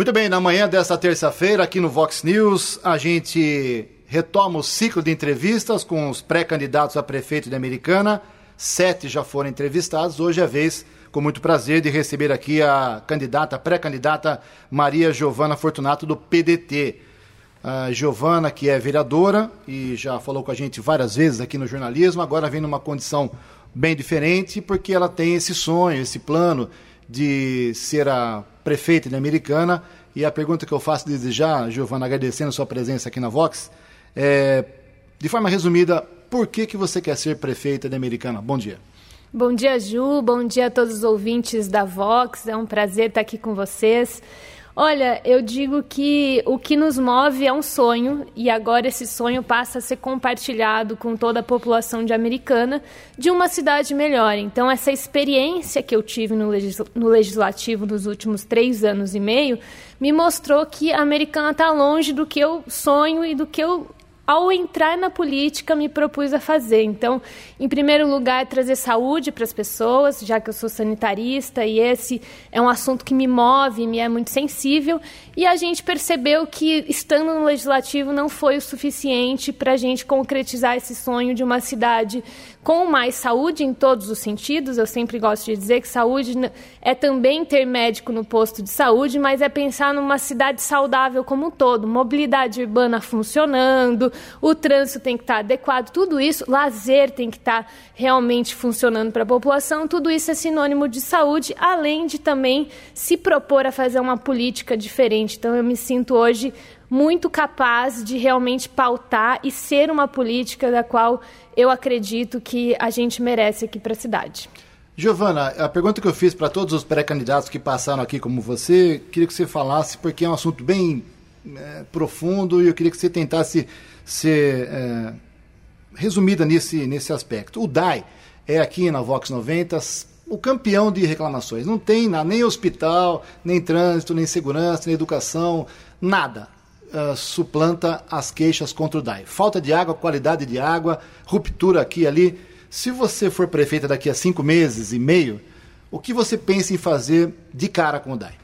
Muito bem, na manhã desta terça-feira, aqui no Vox News, a gente retoma o ciclo de entrevistas com os pré-candidatos a prefeito de Americana. Sete já foram entrevistados. Hoje é a vez, com muito prazer, de receber aqui a candidata, pré-candidata Maria Giovana Fortunato, do PDT. A Giovana, que é vereadora e já falou com a gente várias vezes aqui no jornalismo, agora vem numa condição bem diferente, porque ela tem esse sonho, esse plano de ser a prefeita de Americana. E a pergunta que eu faço desde já, Giovana, agradecendo a sua presença aqui na Vox, é, de forma resumida, por que, que você quer ser prefeita de Americana? Bom dia. Bom dia, Ju. Bom dia a todos os ouvintes da Vox. É um prazer estar aqui com vocês. Olha, eu digo que o que nos move é um sonho e agora esse sonho passa a ser compartilhado com toda a população de Americana de uma cidade melhor. Então, essa experiência que eu tive no, no legislativo nos últimos três anos e meio me mostrou que a Americana está longe do que eu sonho e do que eu ao entrar na política, me propus a fazer. Então, em primeiro lugar, trazer saúde para as pessoas, já que eu sou sanitarista e esse é um assunto que me move, me é muito sensível. E a gente percebeu que, estando no legislativo, não foi o suficiente para a gente concretizar esse sonho de uma cidade com mais saúde em todos os sentidos. Eu sempre gosto de dizer que saúde é também ter médico no posto de saúde, mas é pensar numa cidade saudável como um todo, mobilidade urbana funcionando, o trânsito tem que estar adequado, tudo isso, lazer tem que estar realmente funcionando para a população, tudo isso é sinônimo de saúde, além de também se propor a fazer uma política diferente. Então eu me sinto hoje muito capaz de realmente pautar e ser uma política da qual eu acredito que a gente merece aqui para a cidade. Giovana, a pergunta que eu fiz para todos os pré-candidatos que passaram aqui como você, queria que você falasse, porque é um assunto bem é, profundo e eu queria que você tentasse ser é, resumida nesse, nesse aspecto. O DAI é aqui na Vox 90 o campeão de reclamações. Não tem nada, nem hospital, nem trânsito, nem segurança, nem educação, nada. Uh, suplanta as queixas contra o DAI. Falta de água, qualidade de água, ruptura aqui e ali. Se você for prefeita daqui a cinco meses e meio, o que você pensa em fazer de cara com o DAI?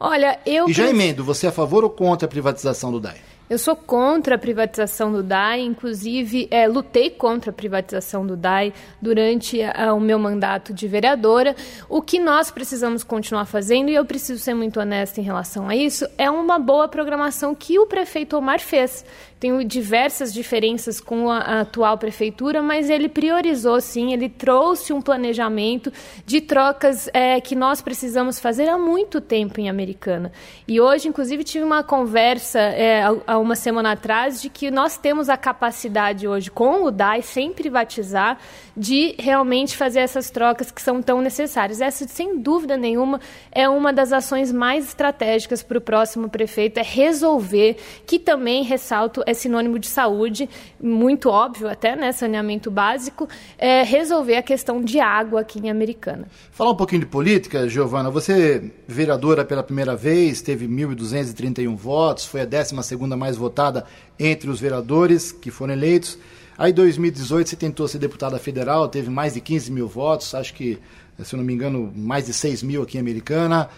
Olha, eu. E já emendo, você é a favor ou contra a privatização do DAI? Eu sou contra a privatização do DAI, inclusive é, lutei contra a privatização do DAI durante a, o meu mandato de vereadora. O que nós precisamos continuar fazendo, e eu preciso ser muito honesta em relação a isso, é uma boa programação que o prefeito Omar fez tenho diversas diferenças com a, a, atual prefeitura, mas ele priorizou sim, ele trouxe um planejamento de trocas é, que nós precisamos fazer há muito tempo em Americana. E hoje, inclusive, tive uma conversa é, há uma semana atrás de que nós temos a capacidade hoje, com o DAI, sem privatizar, de realmente fazer essas trocas que são tão necessárias. Essa, sem dúvida nenhuma, é uma das ações mais estratégicas para o próximo prefeito, é resolver, que também, ressalto, é sinônimo de saúde, muito óbvio até, né, saneamento básico, é resolver a questão de água aqui em Americana. Falar um pouquinho de política, Giovana, você vereadora pela primeira vez, teve 1.231 votos, foi a 12ª mais votada entre os vereadores que foram eleitos. Aí, em 2018, você tentou ser deputada federal, teve mais de 15 mil votos, acho que, se eu não me engano, mais de 6 mil aqui em Americana.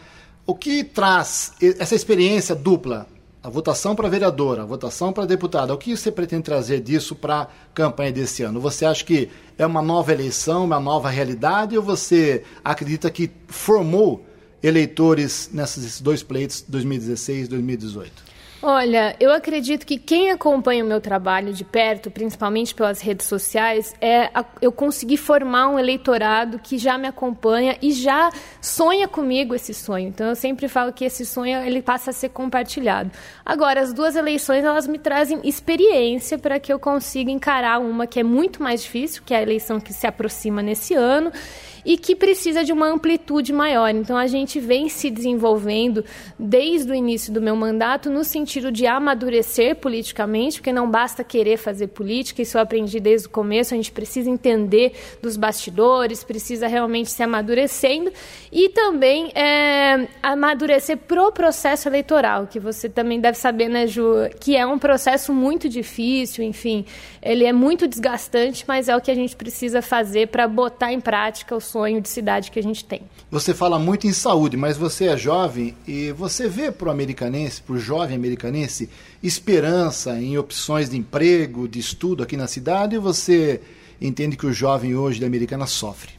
O que traz essa experiência dupla a votação para vereadora, a votação para deputada, o que você pretende trazer disso para a campanha desse ano? Você acha que é uma nova eleição, uma nova realidade, ou você acredita que formou eleitores nesses dois pleitos 2016 e 2018? Olha, eu acredito que quem acompanha o meu trabalho de perto, principalmente pelas redes sociais, é a, eu consegui formar um eleitorado que já me acompanha e já sonha comigo esse sonho. Então eu sempre falo que esse sonho ele passa a ser compartilhado. Agora, as duas eleições elas me trazem experiência para que eu consiga encarar uma que é muito mais difícil, que é a eleição que se aproxima nesse ano e que precisa de uma amplitude maior. Então a gente vem se desenvolvendo desde o início do meu mandato no sentido de amadurecer politicamente, porque não basta querer fazer política, isso eu aprendi desde o começo, a gente precisa entender dos bastidores, precisa realmente se amadurecendo e também é, amadurecer pro processo eleitoral, que você também deve saber, né, Ju, que é um processo muito difícil, enfim, ele é muito desgastante, mas é o que a gente precisa fazer para botar em prática sonho de cidade que a gente tem. Você fala muito em saúde, mas você é jovem e você vê para o americanense, para o jovem americanense, esperança em opções de emprego, de estudo aqui na cidade, ou você entende que o jovem hoje da Americana sofre?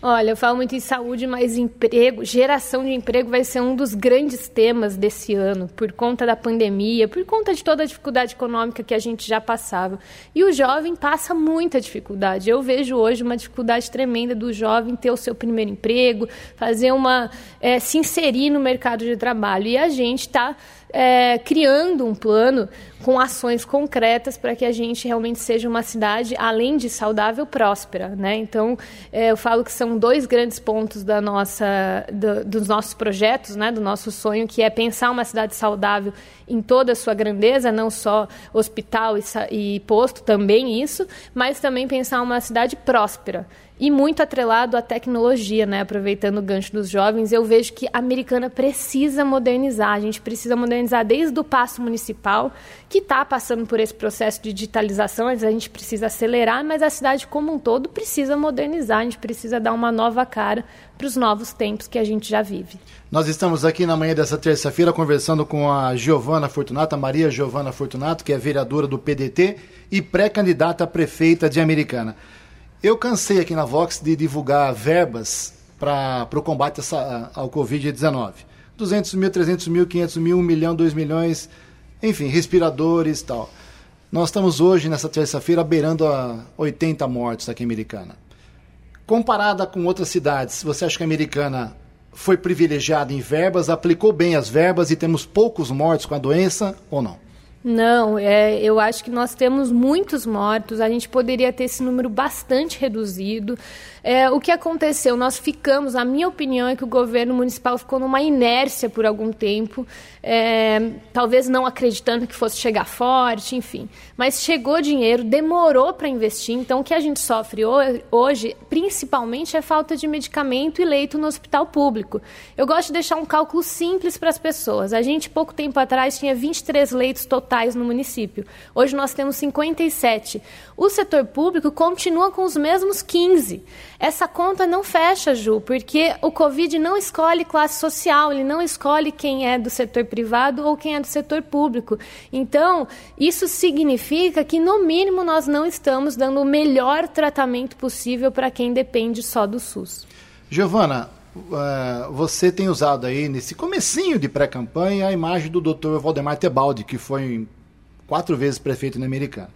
Olha, eu falo muito em saúde, mas emprego, geração de emprego vai ser um dos grandes temas desse ano, por conta da pandemia, por conta de toda a dificuldade econômica que a gente já passava. E o jovem passa muita dificuldade. Eu vejo hoje uma dificuldade tremenda do jovem ter o seu primeiro emprego, fazer uma. É, se inserir no mercado de trabalho. E a gente está é, criando um plano com ações concretas para que a gente realmente seja uma cidade, além de saudável, próspera. Né? Então, é, eu falo que são dois grandes pontos da nossa, do, dos nossos projetos, né? do nosso sonho, que é pensar uma cidade saudável em toda a sua grandeza, não só hospital e, e posto, também isso, mas também pensar uma cidade próspera e muito atrelado à tecnologia, né? Aproveitando o gancho dos jovens, eu vejo que a americana precisa modernizar. A gente precisa modernizar desde o passo municipal, que está passando por esse processo de digitalização, a gente precisa acelerar, mas a cidade como um todo precisa modernizar, a gente precisa dar uma nova cara para os novos tempos que a gente já vive. Nós estamos aqui na manhã dessa terça-feira conversando com a Giovana Fortunato, a Maria Giovana Fortunato, que é vereadora do PDT e pré-candidata a prefeita de Americana. Eu cansei aqui na Vox de divulgar verbas para o combate essa, ao Covid-19. 200 mil, 300 mil, 500 mil, 1 milhão, 2 milhões, enfim, respiradores e tal. Nós estamos hoje, nessa terça-feira, beirando a 80 mortos aqui em Americana. Comparada com outras cidades, você acha que a Americana foi privilegiada em verbas, aplicou bem as verbas e temos poucos mortos com a doença ou não? Não, é, eu acho que nós temos muitos mortos, a gente poderia ter esse número bastante reduzido. É, o que aconteceu? Nós ficamos, a minha opinião é que o governo municipal ficou numa inércia por algum tempo, é, talvez não acreditando que fosse chegar forte, enfim. Mas chegou dinheiro, demorou para investir, então o que a gente sofre hoje, principalmente, é falta de medicamento e leito no hospital público. Eu gosto de deixar um cálculo simples para as pessoas. A gente, pouco tempo atrás, tinha 23 leitos totais no município. Hoje nós temos 57. O setor público continua com os mesmos 15. Essa conta não fecha, Ju, porque o Covid não escolhe classe social, ele não escolhe quem é do setor privado ou quem é do setor público. Então, isso significa que, no mínimo, nós não estamos dando o melhor tratamento possível para quem depende só do SUS. Giovana, uh, você tem usado aí, nesse comecinho de pré-campanha, a imagem do Dr. Valdemar Tebaldi, que foi quatro vezes prefeito na Americana.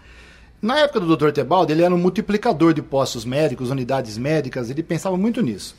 Na época do Dr. Tebaldi, ele era um multiplicador de postos médicos, unidades médicas, ele pensava muito nisso.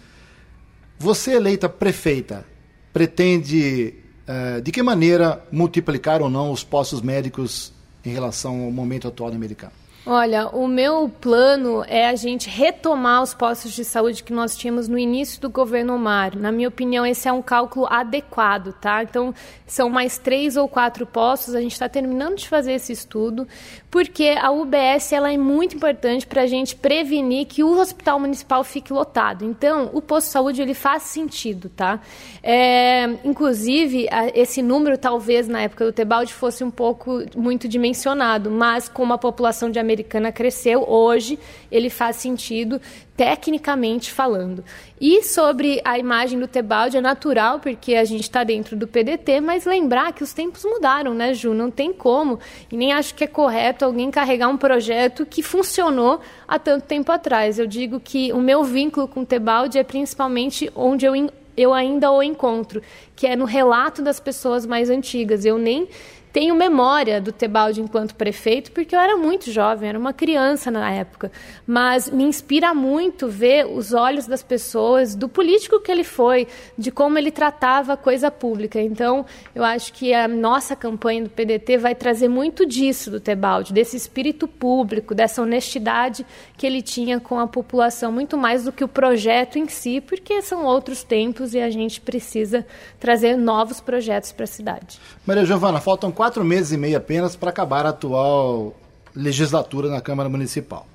Você, eleita prefeita, pretende, uh, de que maneira, multiplicar ou não os postos médicos em relação ao momento atual do americano? Olha, o meu plano é a gente retomar os postos de saúde que nós tínhamos no início do governo Omar. Na minha opinião, esse é um cálculo adequado, tá? Então, são mais três ou quatro postos. A gente está terminando de fazer esse estudo, porque a UBS ela é muito importante para a gente prevenir que o hospital municipal fique lotado. Então, o posto de saúde ele faz sentido, tá? É, inclusive, esse número talvez na época do Tebalde fosse um pouco muito dimensionado, mas com uma população de americana cresceu, hoje ele faz sentido tecnicamente falando. E sobre a imagem do Tebaldi, é natural, porque a gente está dentro do PDT, mas lembrar que os tempos mudaram, né, Ju? Não tem como. E nem acho que é correto alguém carregar um projeto que funcionou há tanto tempo atrás. Eu digo que o meu vínculo com o Tebaldi é principalmente onde eu, eu ainda o encontro, que é no relato das pessoas mais antigas. Eu nem tenho memória do Tebaldi enquanto prefeito, porque eu era muito jovem, era uma criança na época. Mas me inspira muito ver os olhos das pessoas, do político que ele foi, de como ele tratava a coisa pública. Então, eu acho que a nossa campanha do PDT vai trazer muito disso do Tebaldi, desse espírito público, dessa honestidade que ele tinha com a população, muito mais do que o projeto em si, porque são outros tempos e a gente precisa trazer novos projetos para a cidade. Maria Giovana, faltam quatro quatro meses e meio apenas para acabar a atual legislatura na Câmara Municipal.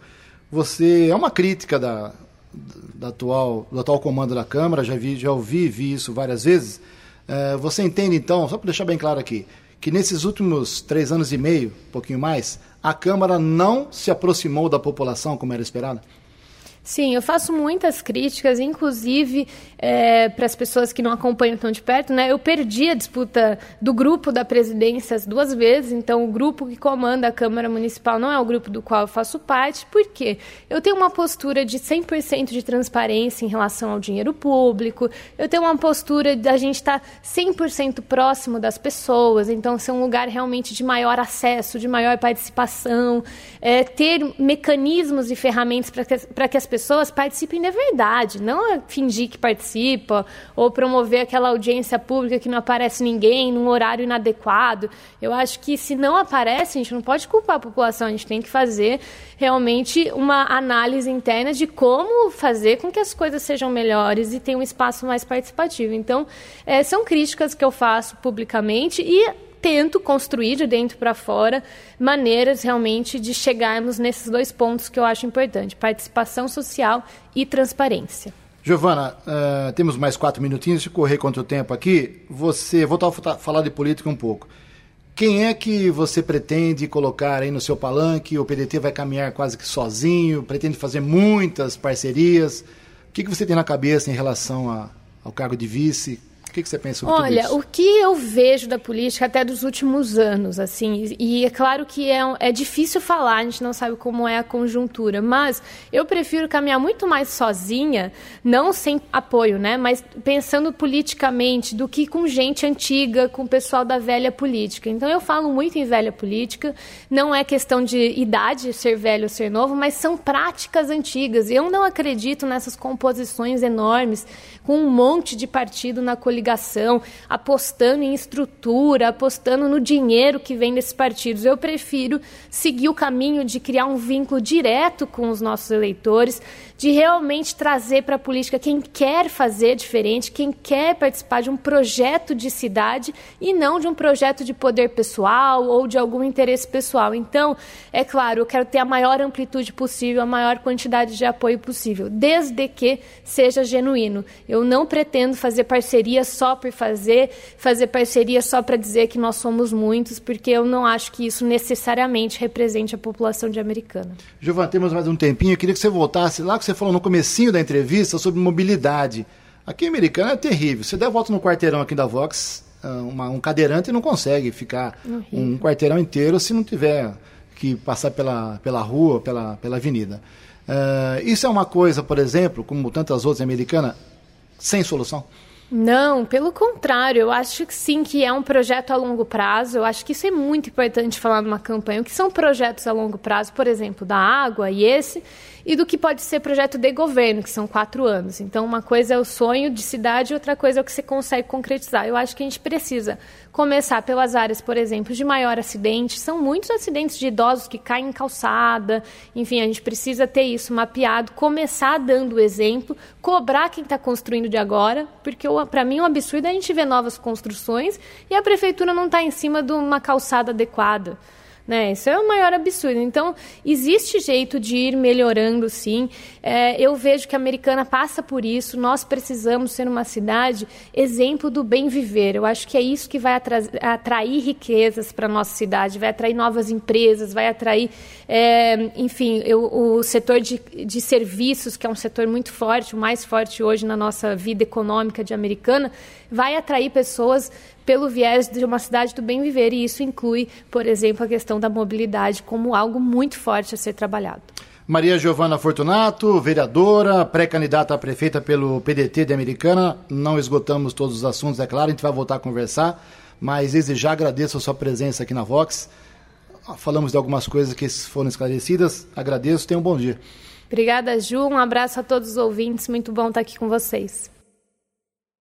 Você é uma crítica da, da atual, do atual comando da Câmara, já, vi, já ouvi vi isso várias vezes. É, você entende, então, só para deixar bem claro aqui, que nesses últimos três anos e meio, um pouquinho mais, a Câmara não se aproximou da população como era esperado? Sim, eu faço muitas críticas, inclusive é, para as pessoas que não acompanham tão de perto. Né? Eu perdi a disputa do grupo da presidência as duas vezes, então o grupo que comanda a Câmara Municipal não é o grupo do qual eu faço parte. Por quê? Eu tenho uma postura de 100% de transparência em relação ao dinheiro público, eu tenho uma postura da gente estar tá 100% próximo das pessoas, então ser um lugar realmente de maior acesso, de maior participação, é, ter mecanismos e ferramentas para que, que as pessoas pessoas participem de verdade, não é fingir que participa ou promover aquela audiência pública que não aparece ninguém num horário inadequado. Eu acho que se não aparece, a gente não pode culpar a população, a gente tem que fazer realmente uma análise interna de como fazer com que as coisas sejam melhores e tenham um espaço mais participativo. Então, é, são críticas que eu faço publicamente e tento construir de dentro para fora maneiras realmente de chegarmos nesses dois pontos que eu acho importante: participação social e transparência. Giovana, uh, temos mais quatro minutinhos de correr contra o tempo aqui. Você, vou falar de política um pouco. Quem é que você pretende colocar aí no seu palanque? O PDT vai caminhar quase que sozinho, pretende fazer muitas parcerias. O que, que você tem na cabeça em relação a, ao cargo de vice? O que, que você pensa sobre Olha, tudo isso? o que eu vejo da política até dos últimos anos, assim, e é claro que é, é difícil falar, a gente não sabe como é a conjuntura, mas eu prefiro caminhar muito mais sozinha, não sem apoio, né, mas pensando politicamente do que com gente antiga, com o pessoal da velha política. Então eu falo muito em velha política, não é questão de idade, ser velho ou ser novo, mas são práticas antigas. Eu não acredito nessas composições enormes com um monte de partido na coligação coligação, apostando em estrutura, apostando no dinheiro que vem desses partidos. Eu prefiro seguir o caminho de criar um vínculo direto com os nossos eleitores, de realmente trazer para a política quem quer fazer diferente, quem quer participar de um projeto de cidade e não de um projeto de poder pessoal ou de algum interesse pessoal. Então, é claro, eu quero ter a maior amplitude possível, a maior quantidade de apoio possível, desde que seja genuíno. Eu não pretendo fazer parceria só por fazer, fazer parceria só para dizer que nós somos muitos, porque eu não acho que isso necessariamente represente a população de Americana. Giovana, temos mais um tempinho. Eu queria que você voltasse lá que você falou no comecinho da entrevista sobre mobilidade. Aqui em Americana é terrível. Você der volta no quarteirão aqui da Vox, ah, uma, um cadeirante não consegue ficar um quarteirão inteiro se não tiver que passar pela, pela rua, pela, pela avenida. Uh, isso é uma coisa, por exemplo, como tantas outras em Americana, sem solução? Não, pelo contrário, eu acho que sim, que é um projeto a longo prazo. Eu acho que isso é muito importante falar numa campanha. O que são projetos a longo prazo, por exemplo, da água e esse, e do que pode ser projeto de governo, que são quatro anos. Então, uma coisa é o sonho de cidade, outra coisa é o que você consegue concretizar. Eu acho que a gente precisa começar pelas áreas, por exemplo, de maior acidente. São muitos acidentes de idosos que caem em calçada. Enfim, a gente precisa ter isso mapeado, começar dando o exemplo, cobrar quem está construindo de agora, porque para mim é um absurdo a gente ver novas construções e a prefeitura não está em cima de uma calçada adequada. Né? Isso é o maior absurdo. Então, existe jeito de ir melhorando, sim. É, eu vejo que a americana passa por isso. Nós precisamos ser uma cidade exemplo do bem viver. Eu acho que é isso que vai atrair riquezas para a nossa cidade, vai atrair novas empresas, vai atrair, é, enfim, eu, o setor de, de serviços, que é um setor muito forte, o mais forte hoje na nossa vida econômica de americana, vai atrair pessoas pelo viés de uma cidade do bem viver, e isso inclui, por exemplo, a questão da mobilidade como algo muito forte a ser trabalhado. Maria Giovana Fortunato, vereadora, pré-candidata a prefeita pelo PDT de Americana. Não esgotamos todos os assuntos, é claro, a gente vai voltar a conversar, mas desde já agradeço a sua presença aqui na Vox. Falamos de algumas coisas que foram esclarecidas. Agradeço, tenha um bom dia. Obrigada, Ju. Um abraço a todos os ouvintes. Muito bom estar aqui com vocês.